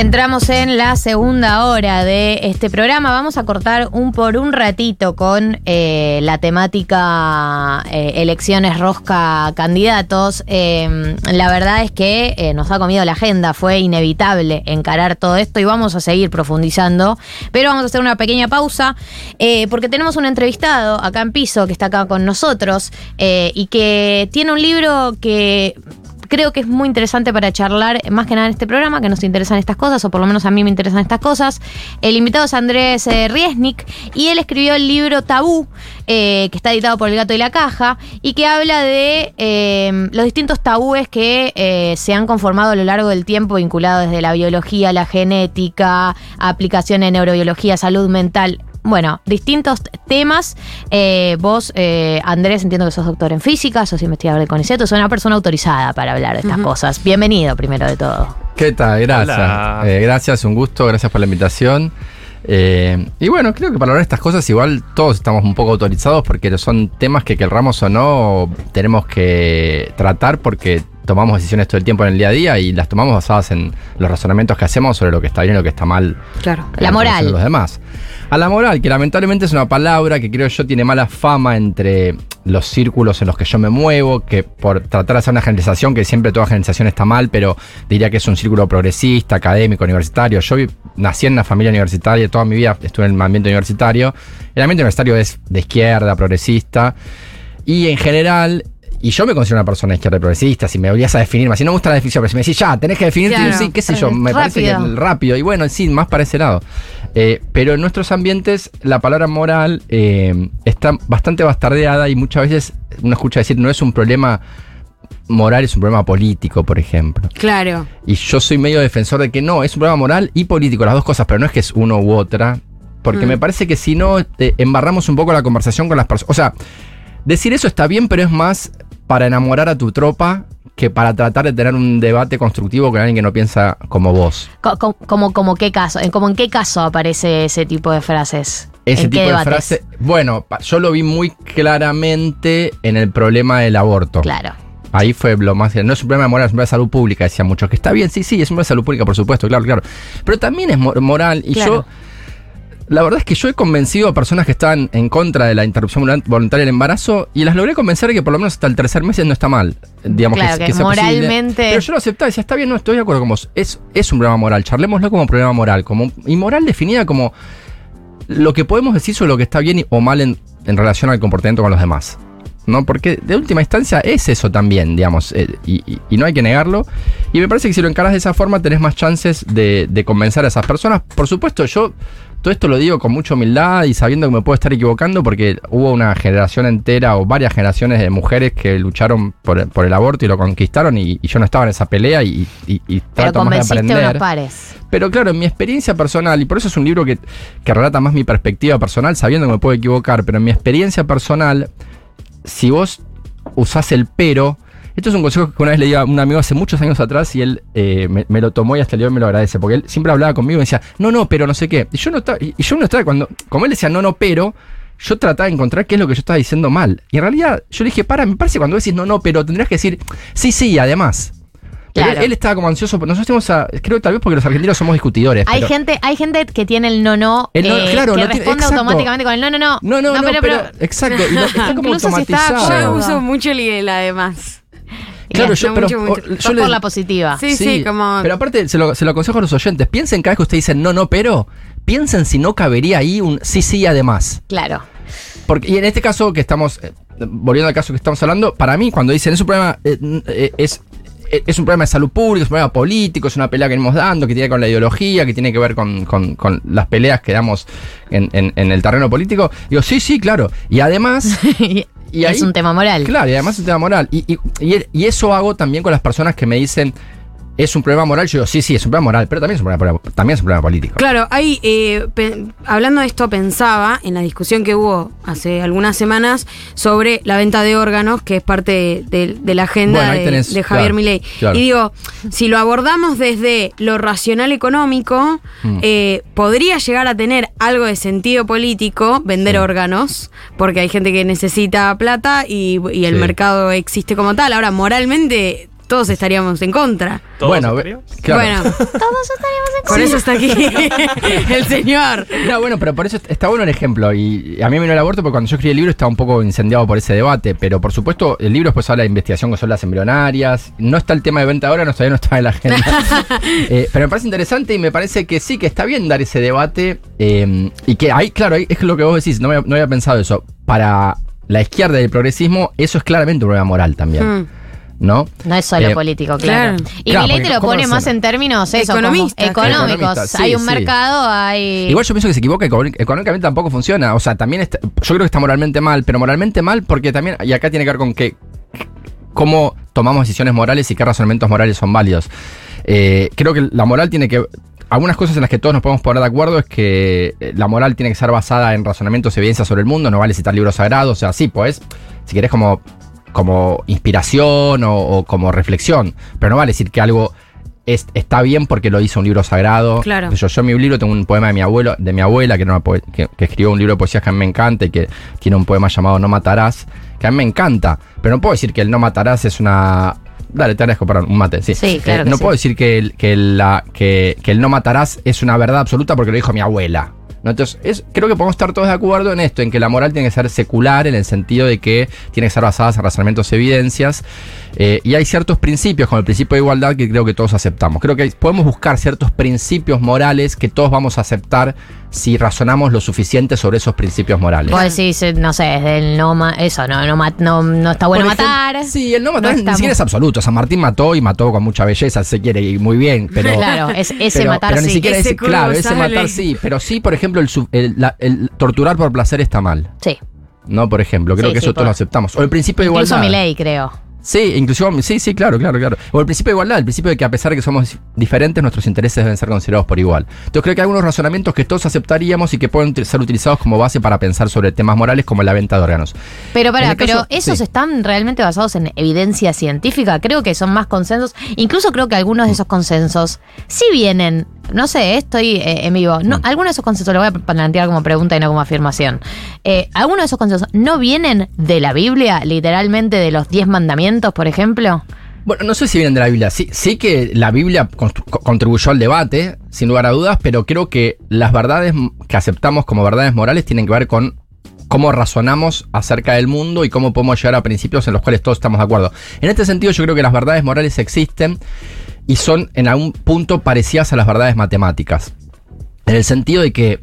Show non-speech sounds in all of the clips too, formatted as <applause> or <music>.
Entramos en la segunda hora de este programa. Vamos a cortar un por un ratito con eh, la temática eh, elecciones rosca candidatos. Eh, la verdad es que eh, nos ha comido la agenda, fue inevitable encarar todo esto y vamos a seguir profundizando. Pero vamos a hacer una pequeña pausa porque tenemos un entrevistado acá en piso que está acá con nosotros y que tiene un libro que creo que es muy interesante para charlar, más que nada en este programa, que nos interesan estas cosas, o por lo menos a mí me interesan estas cosas. El invitado es Andrés eh, Riesnik, y él escribió el libro Tabú, eh, que está editado por El Gato y la Caja, y que habla de eh, los distintos tabúes que se han conformado a lo largo del tiempo, vinculados desde la biología, la genética, aplicación en neurobiología, salud mental, bueno, distintos temas. Eh, vos, eh, Andrés, entiendo que sos doctor en física, sos investigador de CONICET, sos una persona autorizada para hablar de estas cosas. Bienvenido, primero de todo. ¿Qué tal? Gracias. Eh, gracias, un gusto, gracias por la invitación. Eh, y bueno, creo que para hablar de estas cosas igual todos estamos un poco autorizados porque son temas que querramos o no tenemos que tratar porque tomamos decisiones todo el tiempo en el día a día y las tomamos basadas en los razonamientos que hacemos sobre lo que está bien y lo que está mal. Claro. La moral. los demás. A la moral, que lamentablemente es una palabra que creo yo tiene mala fama entre los círculos en los que yo me muevo, que por tratar de hacer una generalización, que siempre toda generalización está mal, pero diría que es un círculo progresista, académico, universitario. Yo nací en una familia universitaria, toda mi vida estuve en el ambiente universitario. El ambiente universitario es de izquierda, progresista, y en general... Y yo me considero una persona izquierda y progresista, si me obligas a definirme, si no me gusta la definición, pero si me decís, ya, tenés que definirte, Claro. sí, qué sé yo, me parece que Rápido. rápido. Y bueno, sí, más para ese lado. Eh, pero en nuestros ambientes la palabra moral eh, está bastante bastardeada y muchas veces uno escucha decir no es un problema moral, es un problema político, por ejemplo. Claro. Y yo soy medio defensor de que no, es un problema moral y político, las dos cosas, pero no es que es uno u otra. Porque Mm. me parece que si no, te embarramos un poco la conversación con las personas. O sea, decir eso está bien, pero es más para enamorar a tu tropa que para tratar de tener un debate constructivo con alguien que no piensa como vos. Co- como, como qué caso, en- como en qué caso aparece ese tipo de frases. Ese ¿En qué tipo de debates? frase. Bueno, yo lo vi muy claramente en el problema del aborto. Claro. Ahí fue lo más. No es un problema de moral, es un problema de salud pública, decían muchos. Que está bien, sí, sí, es un problema de salud pública, por supuesto, claro, claro. Pero también es mo- moral. Y Claro. yo. La verdad es que yo he convencido a personas que estaban en contra de la interrupción volun- voluntaria del embarazo y las logré convencer de que por lo menos hasta el tercer mes no está mal. Digamos Claro, que sea posible. moralmente- Pero yo lo aceptaba y decía, está bien, no estoy de acuerdo con vos. Es, es un problema moral. Charlémoslo como problema moral. Como, y moral definida como lo que podemos decir sobre lo que está bien o mal en, en relación al comportamiento con los demás. ¿No? Porque de última instancia es eso también, digamos, eh, y, y- y no hay que negarlo. Y me parece que si lo encaras de esa forma tenés más chances de, de convencer a esas personas. Por supuesto, yo todo esto lo digo con mucha humildad y sabiendo que me puedo estar equivocando porque hubo una generación entera o varias generaciones de mujeres que lucharon por, por el aborto y lo conquistaron y, y yo no estaba en esa pelea y, y- y Pero trato más de aprender. unos pares. Pero claro, en mi experiencia personal, y por eso es un libro que, que relata más mi perspectiva personal, sabiendo que me puedo equivocar, pero en mi experiencia personal, si vos usás el pero, esto es un consejo que una vez le di a un amigo hace muchos años atrás y él eh, me, me lo tomó y hasta el día de hoy me lo agradece, porque él siempre hablaba conmigo y me decía, no, no, pero no sé qué. Y yo no estaba, y yo no estaba, cuando, como él decía, no, no, pero, yo trataba de encontrar qué es lo que yo estaba diciendo mal. Y en realidad yo le dije, para, me parece cuando decís no, no, pero tendrías que decir, sí, sí, además. Claro. él, él estaba como ansioso. Nosotros tenemos a, creo que tal vez porque los argentinos somos discutidores. Hay pero- gente, hay gente que tiene el no no, El no- eh, claro, que tiene- responde exacto. automáticamente con el no no no. No, no, no, pero, exacto. Y lo- está como Incluso si está automatizado. Yo uso mucho el el además. Claro, yo, pero, mucho, mucho. o- yo sos le- por la positiva. Sí, sí, como. Pero aparte, se lo, se lo aconsejo a los oyentes. Piensen cada vez que ustedes dicen no, no, pero. Piensen si no cabería ahí un sí, sí, además. Claro. Porque, y en este caso que estamos, eh, volviendo al caso que estamos hablando, para mí, cuando dicen es un problema, eh, eh, es, es un problema de salud pública, es un problema político, es una pelea que venimos dando, que tiene que ver con la ideología, que tiene que ver con, con- con las peleas que damos en, en- en el terreno político, digo, sí, sí, claro. Y además, <laughs> y es un tema moral. Claro, y además es un tema moral. Y, y- y- y eso hago también con las personas que me dicen, es un problema moral. Yo digo, sí, sí, es un problema moral, pero también es un problema, también es un problema político. Claro, hay, eh, hablando de esto, pensaba en la discusión que hubo hace algunas semanas sobre la venta de órganos, que es parte de, de la agenda Bueno, de, Javier claro, Milei. claro. Y digo, si lo abordamos desde lo racional económico, Mm. eh, podría llegar a tener algo de sentido político vender Sí. órganos, porque hay gente que necesita plata y, y el Sí. mercado existe como tal. Ahora, moralmente todos estaríamos en contra. ¿Todos bueno, estaríamos? claro. Bueno, <laughs> Todos estaríamos en por eso está aquí <laughs> el señor. No, bueno, pero por eso está bueno el ejemplo. Y a mí me vino el aborto porque cuando yo escribí el libro estaba un poco incendiado por ese debate. Pero por supuesto, el libro después habla de investigación con células embrionarias. No está el tema de venta ahora, no, todavía no está en la agenda. <laughs> Eh, pero me parece interesante y me parece que sí, que está bien dar ese debate. eh, y que ahí, claro, ahí es lo que vos decís, no había, no había pensado eso. Para la izquierda y el progresismo, eso es claramente un problema moral también. Mm. ¿No? No es solo Eh, político, claro. claro. Y Claro, Milei te lo ¿cómo pone más en términos eso, como Economistas, económicos. Sí, hay un sí. mercado, hay. Igual yo pienso que se equivoca, económic- económicamente tampoco funciona. O sea, también está- yo creo que está moralmente mal, pero moralmente mal porque también, y acá tiene que ver con que cómo tomamos decisiones morales y qué razonamientos morales son válidos. Eh, creo que la moral tiene que... Algunas cosas en las que todos nos podemos poner de acuerdo es que eh, la moral tiene que ser basada en razonamientos y evidencias sobre el mundo, no vale citar libros sagrados, o sea, sí, pues, si querés como, como inspiración o, o como reflexión, pero no vale decir que algo es- está bien porque lo hizo un libro sagrado. Claro. Yo, yo en mi libro tengo un poema de mi abuelo, de mi abuela, que, era una poe- que, que escribió un libro de poesías que a mí me encanta y que tiene un poema llamado No matarás, que a mí me encanta. Pero no puedo decir que el no matarás es una. Dale, te agradezco para un mate, sí. Sí, claro Eh, no sí. puedo decir que el, que, la, que, que el no matarás es una verdad absoluta porque lo dijo mi abuela. ¿No? Entonces, es- creo que podemos estar todos de acuerdo en esto, en que la moral tiene que ser secular, en el sentido de que tiene que ser basada en razonamientos y evidencias. Eh, y hay ciertos principios, como el principio de igualdad, que creo que todos aceptamos. Creo que hay- podemos buscar ciertos principios morales que todos vamos a aceptar si razonamos lo suficiente sobre esos principios morales. Vos decís, eh, no sé, desde el no ma- eso, no, no, ma- no, no está bueno ejemplo, matar. Sí, el no matar No ni siquiera es absoluto. San Martín mató y mató con mucha belleza, se quiere, y muy bien, <laughs> pero. Claro, es- ese pero, matar pero ni sí. siquiera Ese ese, claro, ese matar sí. Pero sí, por ejemplo, el, su- el- la- el torturar por placer está mal. Sí. ¿No? Por ejemplo, creo Sí, que sí, eso todos por- lo aceptamos. O el principio de Incluso igualdad. mi ley, creo. Sí, inclusive, sí, sí, claro, claro, claro. O el principio de igualdad, el principio de que a pesar de que somos diferentes, nuestros intereses deben ser considerados por igual. Entonces creo que hay algunos razonamientos que todos aceptaríamos y que pueden ser utilizados como base para pensar sobre temas morales como la venta de órganos. Pero para, caso- pero esos sí. están realmente basados en evidencia científica. Creo que son más consensos. Incluso creo que algunos de esos consensos sí vienen. No sé, estoy eh, en vivo. No, Mm. algunos de esos consensos lo voy a plantear como pregunta y no como afirmación. Eh, algunos de esos consensos no vienen de la Biblia, literalmente de los diez mandamientos, por ejemplo. Bueno, no sé si vienen de la Biblia. Sí, sí que la Biblia contribuyó al debate, sin lugar a dudas, pero creo que las verdades que aceptamos como verdades morales tienen que ver con cómo razonamos acerca del mundo y cómo podemos llegar a principios en los cuales todos estamos de acuerdo. En este sentido, yo creo que las verdades morales existen y son en algún punto parecidas a las verdades matemáticas. En el sentido de que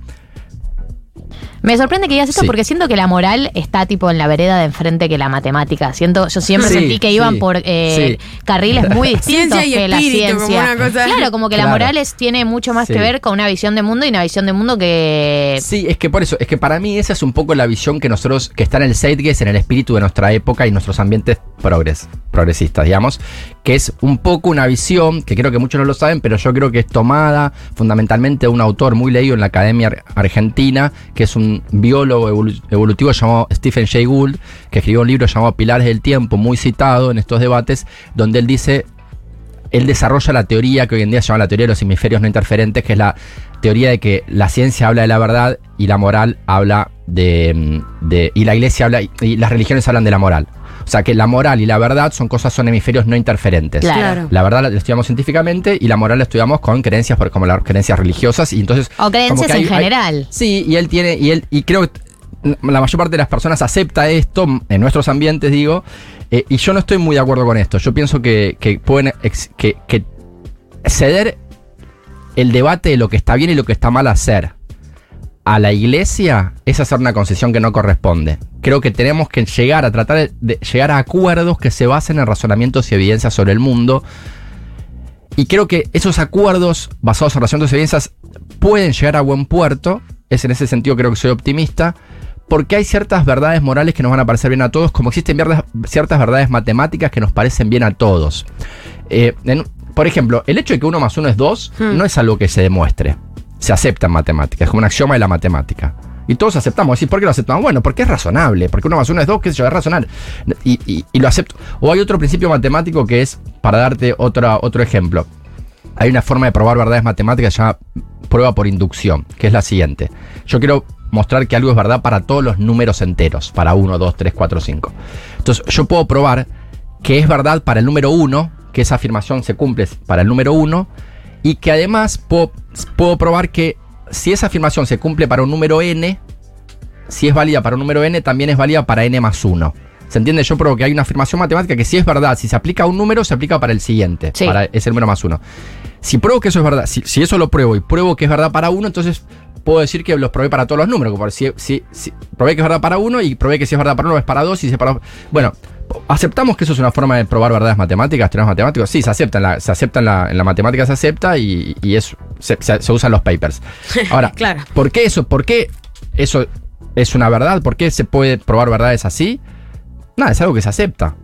Me sorprende que digas esto Sí. porque siento que la moral está tipo en la vereda de enfrente que la matemática. Siento, yo siempre Sí, sentí que sí, iban por eh, carriles muy <laughs> distintos Ciencia y que la espíritu, como ciencia. una cosa- Claro, como que la moral es- tiene mucho más que ver con una visión de mundo y una visión de mundo que Sí, es que por eso, es que para mí esa es un poco la visión que nosotros, que está en el zeitgeist, en el espíritu de nuestra época y nuestros ambientes progres, progresistas, digamos, que es un poco una visión, que creo que muchos no lo saben, pero yo creo que es tomada fundamentalmente de un autor muy leído en la Academia Ar- Argentina, que es un biólogo evolu- evolutivo llamado Stephen Jay Gould, que escribió un libro llamado Pilares del Tiempo, muy citado en estos debates, donde él dice él desarrolla la teoría que hoy en día se llama la teoría de los hemisferios no interferentes, que es la teoría de que la ciencia habla de la verdad y la moral habla de. mm, de- y la iglesia habla. y las religiones hablan de la moral. O sea que la moral y la verdad son cosas, son hemisferios no interferentes. Claro. La verdad la estudiamos científicamente y la moral la estudiamos con creencias, por- como las creencias religiosas. Y entonces. o creencias como que hay- en hay- general. Sí, y él tiene, y él, y creo que la mayor parte de las personas acepta esto, en nuestros ambientes, digo, eh, y yo no estoy muy de acuerdo con esto. Yo pienso que, que pueden ex- que, que ceder el debate de lo que está bien y lo que está mal hacer a la iglesia es hacer una concesión que no corresponde. Creo que tenemos que llegar a tratar de, llegar a acuerdos que se basen en razonamientos y evidencias sobre el mundo. Y creo que esos acuerdos basados en razonamientos y evidencias pueden llegar a buen puerto. Es en ese sentido creo que soy optimista. Porque hay ciertas verdades morales que nos van a parecer bien a todos, como existen ciertas verdades matemáticas que nos parecen bien a todos. Eh, en- por ejemplo, el hecho de que uno más uno es dos Hmm. no es algo que se demuestre. Se acepta en matemáticas, es como un axioma de la matemática. Y todos aceptamos. ¿Y por qué lo aceptamos? Bueno, porque es razonable, porque uno más uno es dos, qué sé yo, es razonable. Y, y- lo acepto. O hay otro principio matemático que es, para darte otra, otro ejemplo, hay una forma de probar verdades matemáticas que se llama prueba por inducción, que es la siguiente. Yo quiero mostrar que algo es verdad para todos los números enteros, para 1, 2, 3, 4, 5. Entonces, yo puedo probar que es verdad para el número 1, que esa afirmación se cumple para el número 1 y que además puedo, puedo probar que si esa afirmación se cumple para un número n, si es válida para un número n, también es válida para n más 1. ¿Se entiende? Yo pruebo que hay una afirmación matemática que si es verdad, si se aplica a un número, se aplica para el siguiente, Sí. para ese número más 1. Si pruebo que eso es verdad, si, si eso lo pruebo y pruebo que es verdad para uno, entonces puedo decir que los probé para todos los números. Si, si, si probé que es verdad para uno y probé que si es verdad para uno es para dos y si es para Bueno, ¿aceptamos que eso es una forma de probar verdades matemáticas, teoremas matemáticos? Sí, se acepta. En la, se acepta en la, en la matemática, se acepta y, y es, se, se, se usan los papers. <laughs> Ahora, Claro. ¿por qué eso? ¿Por qué eso es una verdad? ¿Por qué se puede probar verdades así? Nada, es algo que se acepta.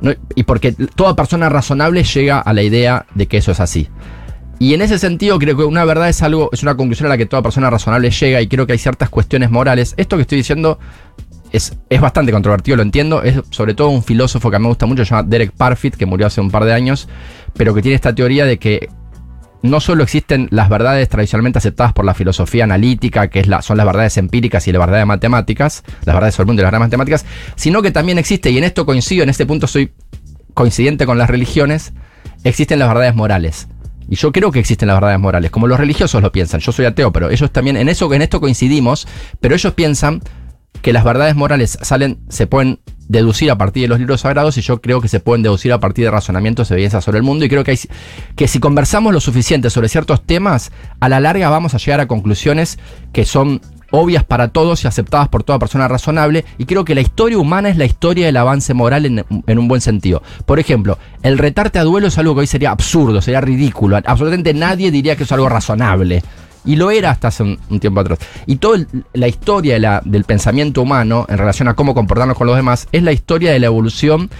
No- y porque toda persona razonable llega a la idea de que eso es así. Y en ese sentido creo que una verdad es algo, es una conclusión a la que toda persona razonable llega y creo que hay ciertas cuestiones morales. Esto que estoy diciendo es, es bastante controvertido, lo entiendo. Es sobre todo un filósofo que a mí me gusta mucho, se llama Derek Parfit, que murió hace un par de años, pero que tiene esta teoría de que no solo existen las verdades tradicionalmente aceptadas por la filosofía analítica, que es la, son las verdades empíricas y las verdades matemáticas, las verdades sobre el mundo y las verdades matemáticas, sino que también existe, y en esto coincido, en este punto soy coincidente con las religiones, existen las verdades morales. Y yo creo que existen las verdades morales, como los religiosos lo piensan. Yo soy ateo, pero ellos también, en eso, en esto coincidimos, pero ellos piensan que las verdades morales salen, se pueden deducir a partir de los libros sagrados y yo creo que se pueden deducir a partir de razonamientos y evidencias sobre el mundo y creo que, hay, que si conversamos lo suficiente sobre ciertos temas, a la larga vamos a llegar a conclusiones que son obvias para todos y aceptadas por toda persona razonable y creo que la historia humana es la historia del avance moral en, en un buen sentido. Por ejemplo, el retarte a duelo es algo que hoy sería absurdo, sería ridículo, absolutamente nadie diría que es algo razonable. Y lo era hasta hace un, tiempo atrás. Y toda la historia de la, del pensamiento humano en relación a cómo comportarnos con los demás es la historia de la evolución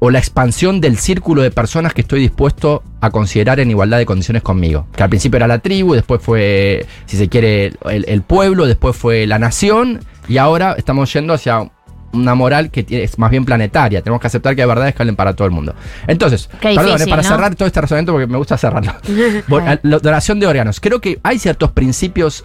o la expansión del círculo de personas que estoy dispuesto a considerar en igualdad de condiciones conmigo. Que al principio era la tribu, después fue, si se quiere, el pueblo, después fue la nación, y ahora estamos yendo hacia una moral que es más bien planetaria. Tenemos que aceptar que hay verdades que valen para todo el mundo. Entonces, Qué perdón, eh, difícil, para ¿no? cerrar todo este razonamiento, porque me gusta cerrarlo. <laughs> Bueno, la donación de órganos. Creo que hay ciertos principios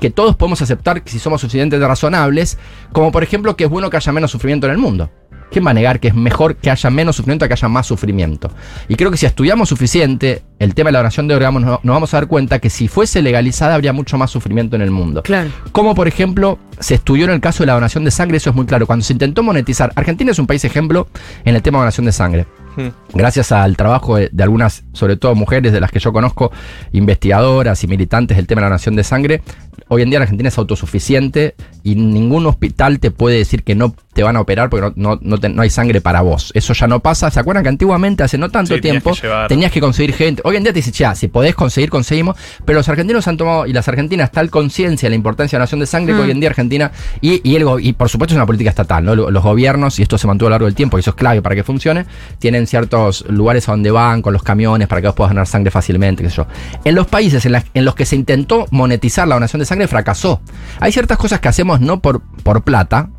que todos podemos aceptar si somos suficientemente razonables, como por ejemplo que es bueno que haya menos sufrimiento en el mundo. ¿Quién va a negar que es mejor que haya menos sufrimiento a que haya más sufrimiento? Y creo que si estudiamos suficiente el tema de la donación de órganos, nos vamos a dar cuenta que si fuese legalizada habría mucho más sufrimiento en el mundo. Claro. Como por ejemplo se estudió en el caso de la donación de sangre, eso es muy claro. Cuando se intentó monetizar, Argentina es un país ejemplo en el tema de donación de sangre. Hmm. Gracias al trabajo de, de algunas, sobre todo mujeres de las que yo conozco, investigadoras y militantes del tema de la donación de sangre, hoy en día la Argentina es autosuficiente y ningún hospital te puede decir que no te van a operar porque no, no, no te- no hay sangre para vos. Eso ya no pasa. ¿Se acuerdan que antiguamente, hace no tanto Sí, tenías tiempo, que llevar. tenías que conseguir gente? Hoy en día te dice, ya, si podés conseguir, conseguimos. Pero los argentinos han tomado, y las argentinas, tal conciencia de la importancia de la donación de sangre que Mm. hoy en día Argentina, y, y, el y por supuesto es una política estatal, ¿no? Lo- Los gobiernos, y esto se mantuvo a lo largo del tiempo, y eso es clave para que funcione, tienen ciertos lugares a donde van con los camiones para que vos puedas donar sangre fácilmente, qué sé yo. En los países en, la- en los que se intentó monetizar la donación de sangre, fracasó. Hay ciertas cosas que hacemos no por, por plata,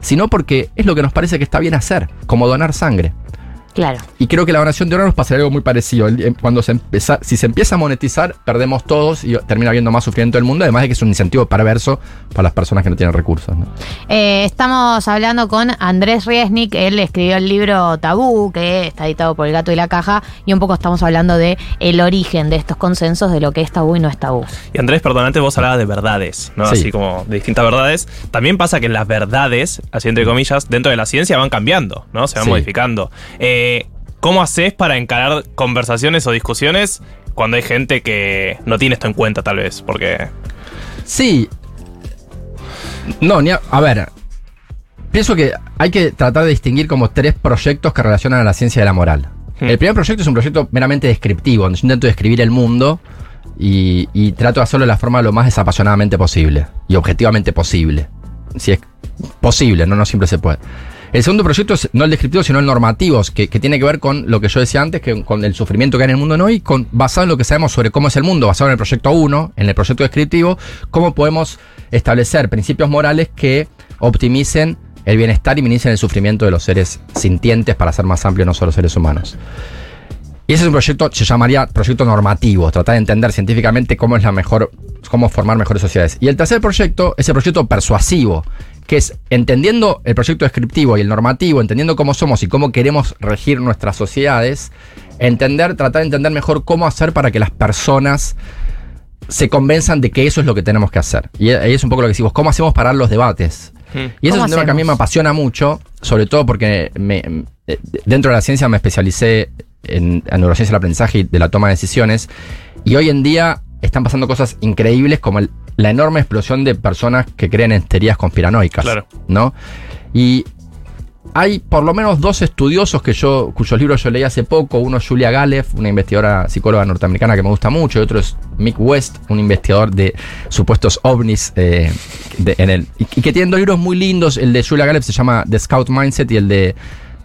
sino porque es lo que nos parece que está bien hacer, como donar sangre. Claro. Y creo que la donación de órganos pasaría algo muy parecido. El- em, Cuando se empieza, si se empieza a monetizar, perdemos todos y termina habiendo más sufrimiento del mundo, además de que es un incentivo perverso para las personas que no tienen recursos. ¿no? Eh, estamos hablando con Andrés Riesnik, él escribió el libro Tabú, que está editado por El Gato y la Caja, y un poco estamos hablando de el origen de estos consensos, de lo que es tabú y no es tabú. Y Andrés, perdón, antes vos hablabas de verdades, ¿no? Sí. Así como de distintas verdades. También pasa que las verdades, así entre comillas, dentro de la ciencia van cambiando, ¿no? Se van Sí. modificando. Eh, ¿Cómo haces para encarar conversaciones o discusiones cuando hay gente que no tiene esto en cuenta, tal vez? Porque. Sí. No, ni a, a ver. Pienso que hay que tratar de distinguir como tres proyectos que relacionan a la ciencia de la moral. Hmm. El primer proyecto es un proyecto meramente descriptivo, donde yo intento describir el mundo y, y trato de hacerlo de la forma lo más desapasionadamente posible y objetivamente posible. Si es posible, no, no siempre se puede. El segundo proyecto es no el descriptivo, sino el normativo, que, tiene que ver con lo que yo decía antes, que con el sufrimiento que hay en el mundo hoy, con, basado en lo que sabemos sobre cómo es el mundo, basado en el proyecto 1, en el proyecto descriptivo, cómo podemos establecer principios morales que optimicen el bienestar y minimicen el sufrimiento de los seres sintientes para ser más amplio, no solo seres humanos. Y ese es un proyecto, se llamaría proyecto normativo, tratar de entender científicamente cómo es la mejor, cómo formar mejores sociedades. Y el tercer proyecto es el proyecto persuasivo, que es entendiendo el proyecto descriptivo y el normativo, entendiendo cómo somos y cómo queremos regir nuestras sociedades, entender, tratar de entender mejor cómo hacer para que las personas se convenzan de que eso es lo que tenemos que hacer. Y ahí es un poco lo que decimos, ¿cómo hacemos parar los debates? Y eso es ¿Cómo un tema que a mí me apasiona mucho, sobre todo porque me- eh, dentro de la ciencia me especialicé en, en neurociencia del aprendizaje y de la toma de decisiones. Y hoy en día están pasando cosas increíbles como el- la enorme explosión de personas que creen en teorías conspiranoicas. Claro. ¿No? Y hay por lo menos dos estudiosos que yo, cuyos libros yo leí hace poco. Uno es Julia Galeff, una investigadora psicóloga norteamericana que me gusta mucho, y otro es Mick West, un investigador de supuestos ovnis eh, de- en el, y, y que tienen dos libros muy lindos. El de Julia Galeff se llama The Scout Mindset y el de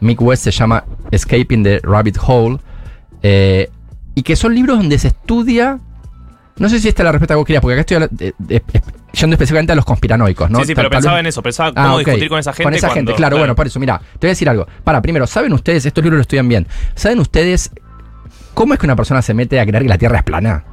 Mick West se llama Escaping the Rabbit Hole. eh, y que son libros donde se estudia. No sé si esta es la respuesta que vos querías, porque acá estoy eh, eh, eh, yendo específicamente a los conspiranoicos, ¿no? sí, sí, pero Tal- tal pensaba en eso, pensaba Ah, cómo ok. discutir con esa gente. Con esa gente, claro, bueno, por eso, mira, te voy a decir algo. Para, primero, ¿saben ustedes, estos libros lo estudian bien, ¿saben ustedes cómo es que una persona se mete a creer que la Tierra es plana?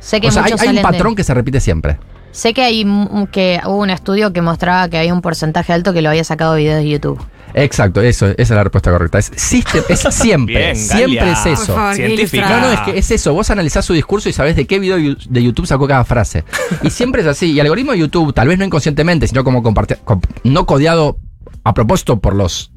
Sé que O sea, hay, hay un de- patrón que se repite siempre. Sé que hay un- que hubo un estudio que mostraba que había un porcentaje alto que lo había sacado de videos de YouTube. Exacto, eso, esa es la respuesta correcta. Es, sistem- es <laughs> siempre, Bien, siempre es eso. favor, qué Científica. No, no, es que es eso. Vos analizás su discurso y sabés de qué video de YouTube sacó cada frase. Y siempre es así. Y el algoritmo de YouTube, tal vez no inconscientemente, sino como no codiado a propósito por los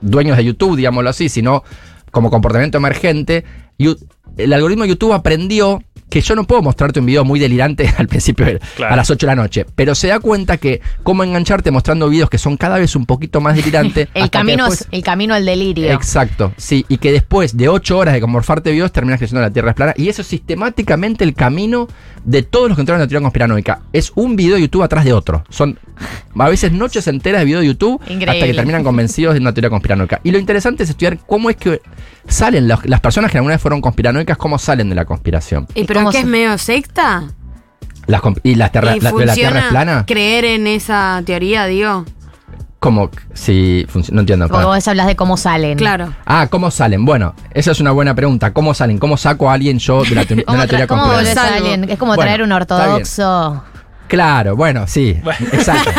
dueños de YouTube, digámoslo así, sino como comportamiento emergente, el algoritmo de YouTube aprendió que yo no puedo mostrarte un video muy delirante <laughs> al principio, Claro. a las 8 de la noche, pero se da cuenta que cómo engancharte mostrando videos que son cada vez un poquito más delirantes. <laughs> El camino, después- es- el camino al delirio. Exacto, sí, y que después de ocho horas de conmorfarte videos terminas creyendo que la Tierra es plana. Y eso es sistemáticamente el camino de todos los que entraron en la teoría conspiranoica. Es un video de YouTube atrás de otro. Son a veces noches enteras de video de YouTube hasta que terminan convencidos de una teoría conspiranoica. Y lo interesante es estudiar cómo es que salen las, las personas que alguna vez fueron conspiranoicas, cómo salen de la conspiración. ¿Y ¿Y pero qué se- es medio secta? Las ¿Y la, tierra, ¿Y la, la Tierra es plana? creer en esa teoría, digo? ¿Cómo? Si funciona? No entiendo. Porque para. vos hablas de cómo salen. Claro. Ah, ¿cómo salen? Bueno, esa es una buena pregunta. ¿Cómo salen? ¿Cómo saco a alguien yo de la, te- de ¿Cómo, una tra- teoría cómo alguien? Es como Bueno, traer un está bien. ortodoxo. Claro, bueno, sí. Exacto.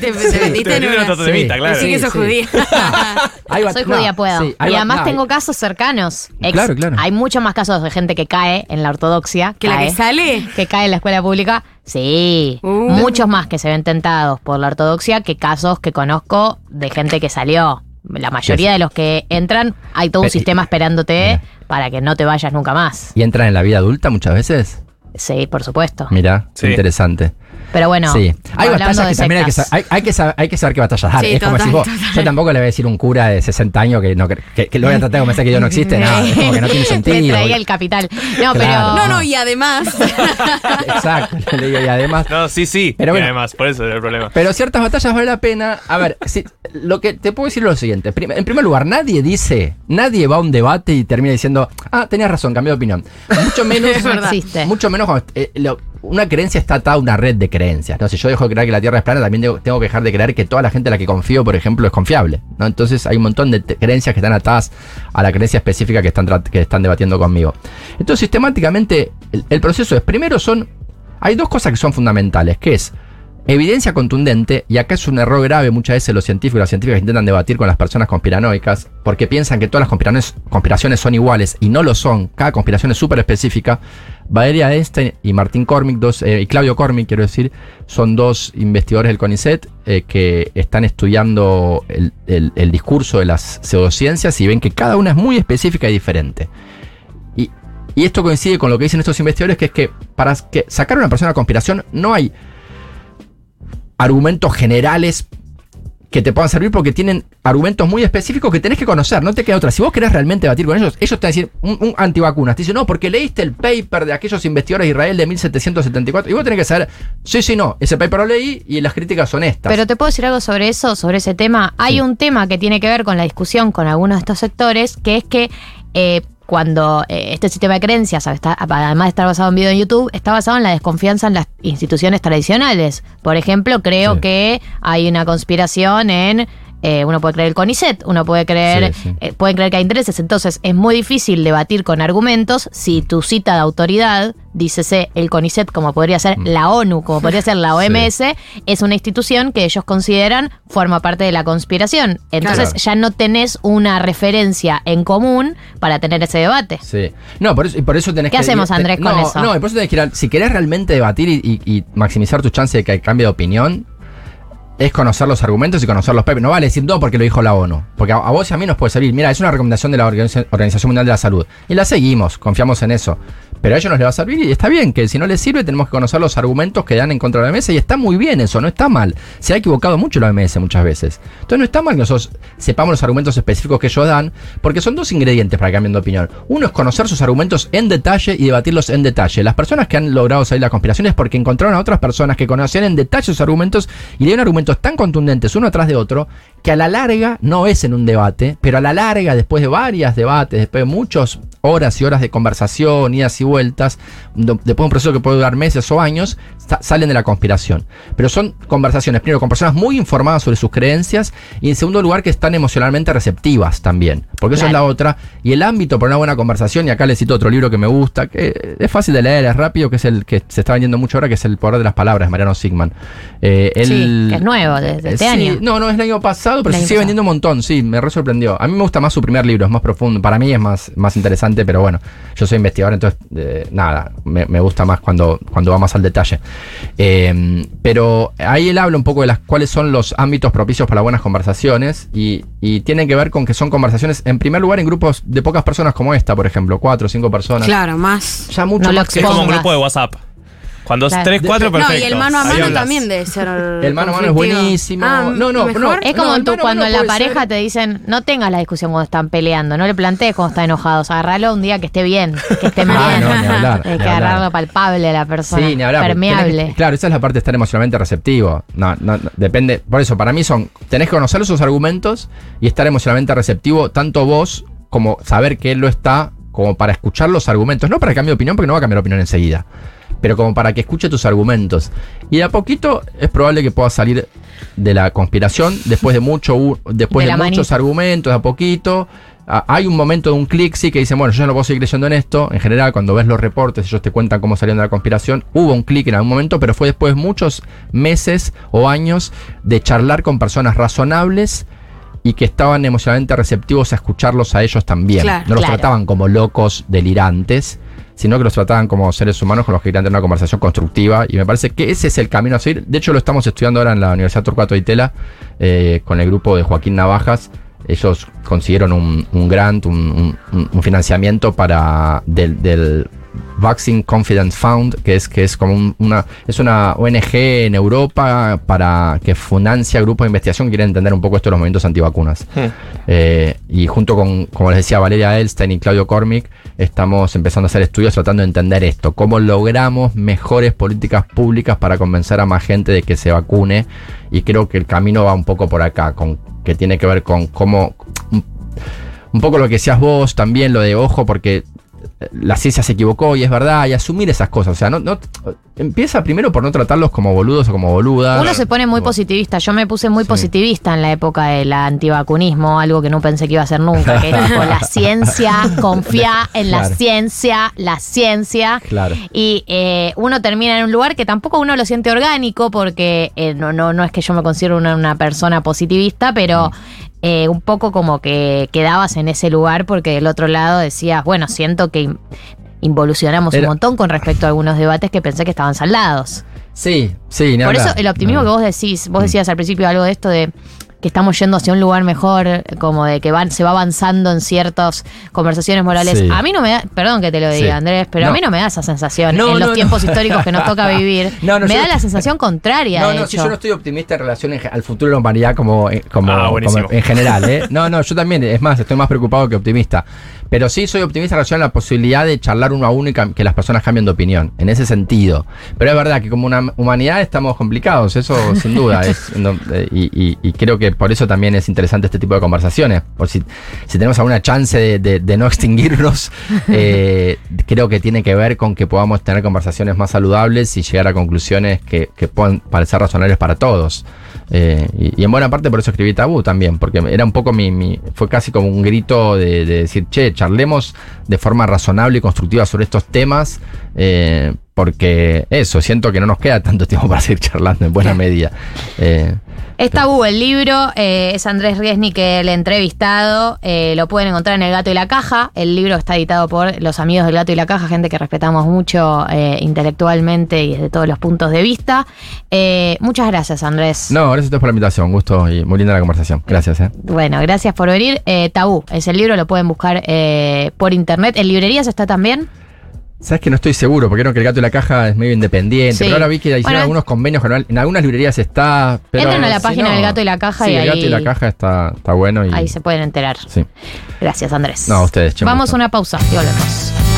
te, <laughs> te metiste en una. Sí. temita, claro. Decí que sos sí. judía. <laughs> Soy no, judía, puedo. sí, y además no, tengo casos cercanos. Claro, claro. Hay muchos más casos de gente que cae en la ortodoxia. ¿Que la que sale? que cae en la escuela pública. Sí. Uh. Muchos más que se ven tentados por la ortodoxia que casos que conozco de gente que salió. La mayoría Sí. de los que entran, hay todo un Pe- sistema esperándote Mira. para que no te vayas nunca más. ¿Y entran en la vida adulta muchas veces? Sí, por supuesto. Mira, Sí. interesante. Pero bueno, sí. Hay batallas que también hay que, sectas. sa- hay, hay que saber, hay que saber qué batallas dar. Sí, es como decís vos, yo tampoco le voy a decir a un cura de 60 años que, no, que, que lo voy a tratar de convencer que Dios no existe. <laughs> Nada, es como que no tiene <laughs> Le sentido. traía el capital. No, Claro. pero. No, no, y además. <laughs> Exacto. le digo, y además, No, sí, sí. Pero y bueno. además, por eso era el problema. Pero ciertas batallas vale la pena. A ver, si- lo que te puedo decir es lo siguiente. En primer lugar, nadie dice, nadie va a un debate y termina diciendo, ah, tenías razón, cambié de opinión. Mucho menos, Es existe. mucho menos cuando eh, lo- una creencia está atada a una red de creencias. ¿no? Si yo dejo de creer que la Tierra es plana, también tengo, que dejar de creer que toda la gente a la que confío, por ejemplo, es confiable. ¿no? Entonces hay un montón de creencias que están atadas a la creencia específica que están, que están debatiendo conmigo. Entonces, sistemáticamente, el, el proceso es, primero son, hay dos cosas que son fundamentales, que es evidencia contundente, y acá es un error grave muchas veces los científicos y las científicas intentan debatir con las personas conspiranoicas, porque piensan que todas las conspiraciones, son iguales, y no lo son, cada conspiración es súper específica. Valeria Einstein y Martín Cormick, dos, eh, y Claudio Cormick, quiero decir, son dos investigadores del CONICET eh, que están estudiando el, discurso de las pseudociencias y ven que cada una es muy específica y diferente. Y, esto coincide con lo que dicen estos investigadores, que es que para sacar a una persona de conspiración no hay argumentos generales que te puedan servir porque tienen argumentos muy específicos que tenés que conocer, no te queda otra. Si vos querés realmente debatir con ellos, ellos te van a decir un, un antivacunas. Te dicen, no, porque leíste el paper de aquellos investigadores de Israel de 1774. Y vos tenés que saber, sí, sí, no, ese paper lo leí y las críticas son estas. Pero te puedo decir algo sobre eso, sobre ese tema. Hay Sí. un tema que tiene que ver con la discusión con algunos de estos sectores, que es que eh, cuando eh, este sistema de creencias, está- además de estar basado en video en YouTube, está basado en la desconfianza en las instituciones tradicionales. Por ejemplo, creo Sí. que hay una conspiración en eh, uno puede creer el CONICET, uno puede creer, Sí, sí. eh, pueden creer que hay intereses, entonces es muy difícil debatir con argumentos si tu cita de autoridad, dícese el CONICET como podría ser la ONU, como podría ser la Mm. <laughs> Sí. OMS, es una institución que ellos consideran forma parte de la conspiración. Entonces Claro. ya no tenés una referencia en común para tener ese debate. Sí. No, por eso, y por eso tenés ¿Qué que. hacemos, te- Andrés, con no, eso? No, y por eso tenés que ir Si querés realmente debatir y, y- y maximizar tu chance de que cambie de opinión, es conocer los argumentos y conocer los papers. No vale decir no porque lo dijo la ONU. Porque a, vos y a mí nos puede servir. Mira, es una recomendación de la Organiza- Organización Mundial de la Salud. Y la seguimos, confiamos en eso. Pero a ellos nos le va a servir y está bien que si no les sirve tenemos que conocer los argumentos que dan en contra de la OMS y está muy bien eso, no está mal. Se ha equivocado mucho la OMS muchas veces. Entonces no está mal que nosotros sepamos los argumentos específicos que ellos dan, porque son dos ingredientes para que cambien de opinión. Uno es conocer sus argumentos en detalle y debatirlos en detalle. Las personas que han logrado salir de la conspiración es porque encontraron a otras personas que conocían en detalle sus argumentos y le dieron argumentos tan contundentes uno atrás de otro que a la larga no es en un debate, pero a la larga, después de varias debates, después de muchas horas y horas de conversación, idas y vueltas, después de un proceso que puede durar meses o años, sa- salen de la conspiración. Pero son conversaciones, primero, con personas muy informadas sobre sus creencias y en segundo lugar que están emocionalmente receptivas también, porque eso es Claro. la otra. Y el ámbito para una buena conversación, y acá les cito otro libro que me gusta, que es fácil de leer, es rápido, que es el que se está vendiendo mucho ahora, que es El Poder de las Palabras, de Mariano Sigman. Eh, él- Sí, que es nuevo, desde este Eh, sí, año. No, no, es el año pasado, pero se sigue pasado. vendiendo un montón, sí, me re sorprendió. A mí me gusta más su primer libro, es más profundo. Para mí es más, más interesante, pero bueno, yo soy investigador, entonces eh, nada, me, me gusta más cuando, cuando va más al detalle. Eh, pero ahí él habla un poco de las cuáles son los ámbitos propicios para buenas conversaciones y, y tienen que ver con que son conversaciones, en primer lugar, en grupos de pocas personas como esta, por ejemplo, cuatro o cinco personas. Claro, más. Ya mucho No lo más que Es como un grupo de WhatsApp. Cuando es Claro. 3, 4, De- perfecto. No, y el mano a mano también debe ser. El mano a mano es buenísimo. Ah, No, no, ¿mejor? no. Es como No, tú cuando mano en la pareja ser- te dicen, no tengas la discusión cuando están peleando, no le plantees cuando están enojados, agarralo un día que esté bien, que esté bien. <laughs> Ah, no, ni hablar, <laughs> Hay que agarrarlo palpable a la persona, Sí, ni hablar. permeable. que- claro, esa es la parte de estar emocionalmente receptivo. No, no, no, depende. Por eso, para mí son. Tenés que conocer sus argumentos y estar emocionalmente receptivo, tanto vos como saber que él lo está, como para escuchar los argumentos. No para que cambie de opinión, porque no va a cambiar de opinión enseguida. Pero como para que escuche tus argumentos. Y de a poquito es probable que pueda salir de la conspiración después de mucho después De muchos argumentos, de a poquito. Hay un momento de un clic, sí, que dicen, bueno, yo ya no puedo seguir creyendo en esto. En general, cuando ves los reportes, ellos te cuentan cómo salieron de la conspiración. Hubo un clic en algún momento, pero fue después de muchos meses o años de charlar con personas razonables y que estaban emocionalmente receptivos a escucharlos a ellos también. Claro, no los claro. trataban como locos, delirantes, sino que los trataban como seres humanos con los que querían tener una conversación constructiva. Y me parece que ese es el camino a seguir. De hecho, lo estamos estudiando ahora en la Universidad Torcuato de Itela eh, con el grupo de Joaquín Navajas. Ellos consiguieron un, un grant, un, un- un financiamiento para del, del Vaccine Confidence Fund, que es, que es como un- una, es una ONG en Europa para que financia grupos de investigación que quieren entender un poco esto de los movimientos antivacunas. Hmm. Eh, y junto con, como les decía, Valeria Elstein y Claudio Cormick, estamos empezando a hacer estudios tratando de entender esto, cómo logramos mejores políticas públicas para convencer a más gente de que se vacune. Y creo que el camino va un poco por acá, con, que tiene que ver con cómo... Un, poco lo que decías vos, también lo de ojo, porque la ciencia se equivocó y es verdad, y asumir esas cosas. O sea, no, no empieza primero por no tratarlos como boludos o como boludas. Uno se pone muy Como- positivista. Yo me puse muy Sí. positivista en la época del antivacunismo, algo que no pensé que iba a hacer nunca, que es tipo, la <laughs> ciencia, confía en la ciencia, la ciencia. Claro. Y eh, uno termina en un lugar que tampoco uno lo siente orgánico, porque eh, no, no, no es que yo me considero una, una persona positivista, pero Mm. Eh, un poco como que quedabas en ese lugar porque del otro lado decías, bueno, siento que in- involucionamos un montón con respecto a algunos debates que pensé que estaban saldados. Sí, sí, Por eso el optimismo No. que vos decís, vos Mm. decías al principio algo de esto de que estamos yendo hacia un lugar mejor, como de que van, se va avanzando en ciertas conversaciones morales. Sí. A mí no me da, perdón que te lo diga, Sí. Andrés, pero a mí no me da esa sensación No, en los no, tiempos no. históricos que nos <laughs> toca vivir. No, no, me da la sensación contraria, No, de no, si yo no estoy optimista en relación en al futuro de la humanidad como, eh, como, Ah, como en general, ¿eh? <laughs> No, no, yo también, es más, estoy más preocupado que optimista. Pero sí soy optimista en relación a la posibilidad de charlar uno a uno y que las personas cambien de opinión, en ese sentido. Pero es verdad que como una humanidad estamos complicados, eso sin duda. <laughs> es, no, eh, y, y- y creo que por eso también es interesante este tipo de conversaciones. Por si, si tenemos alguna chance de, no <laughs> extinguirnos, eh, creo que tiene que ver con que podamos tener conversaciones más saludables y llegar a conclusiones que, que puedan parecer razonables para todos. Eh, y, y en buena parte por eso escribí Tabú también, porque era un poco mi, mi- fue casi como un grito de, de decir, che, charlemos de forma razonable y constructiva sobre estos temas, eh, porque eso, siento que no nos queda tanto tiempo para seguir charlando en buena medida. Eh, Es tabú el libro, eh, es Andrés Riesnik el entrevistado, eh, lo pueden encontrar en El Gato y la Caja, el libro está editado por los amigos del Gato y la Caja, gente que respetamos mucho eh, intelectualmente y desde todos los puntos de vista. Muchas gracias Andrés. no, gracias a ustedes por la invitación, un gusto y muy linda la conversación. Gracias, eh. Bueno, gracias por venir. Eh, tabú es el libro, lo pueden buscar eh, por internet. ¿En librerías está también? Sabes que no estoy seguro, porque creo que el gato y la caja es medio independiente. Sí. Pero ahora vi que hicieron Bueno, algunos convenios con en algunas librerías está. Pero Entren a la si página no- del Gato y la Caja sí, y el gato ahí- y la caja está, está bueno. Y, Ahí se pueden enterar. Sí. Gracias Andrés. No, a ustedes, Vamos a una pausa y volvemos.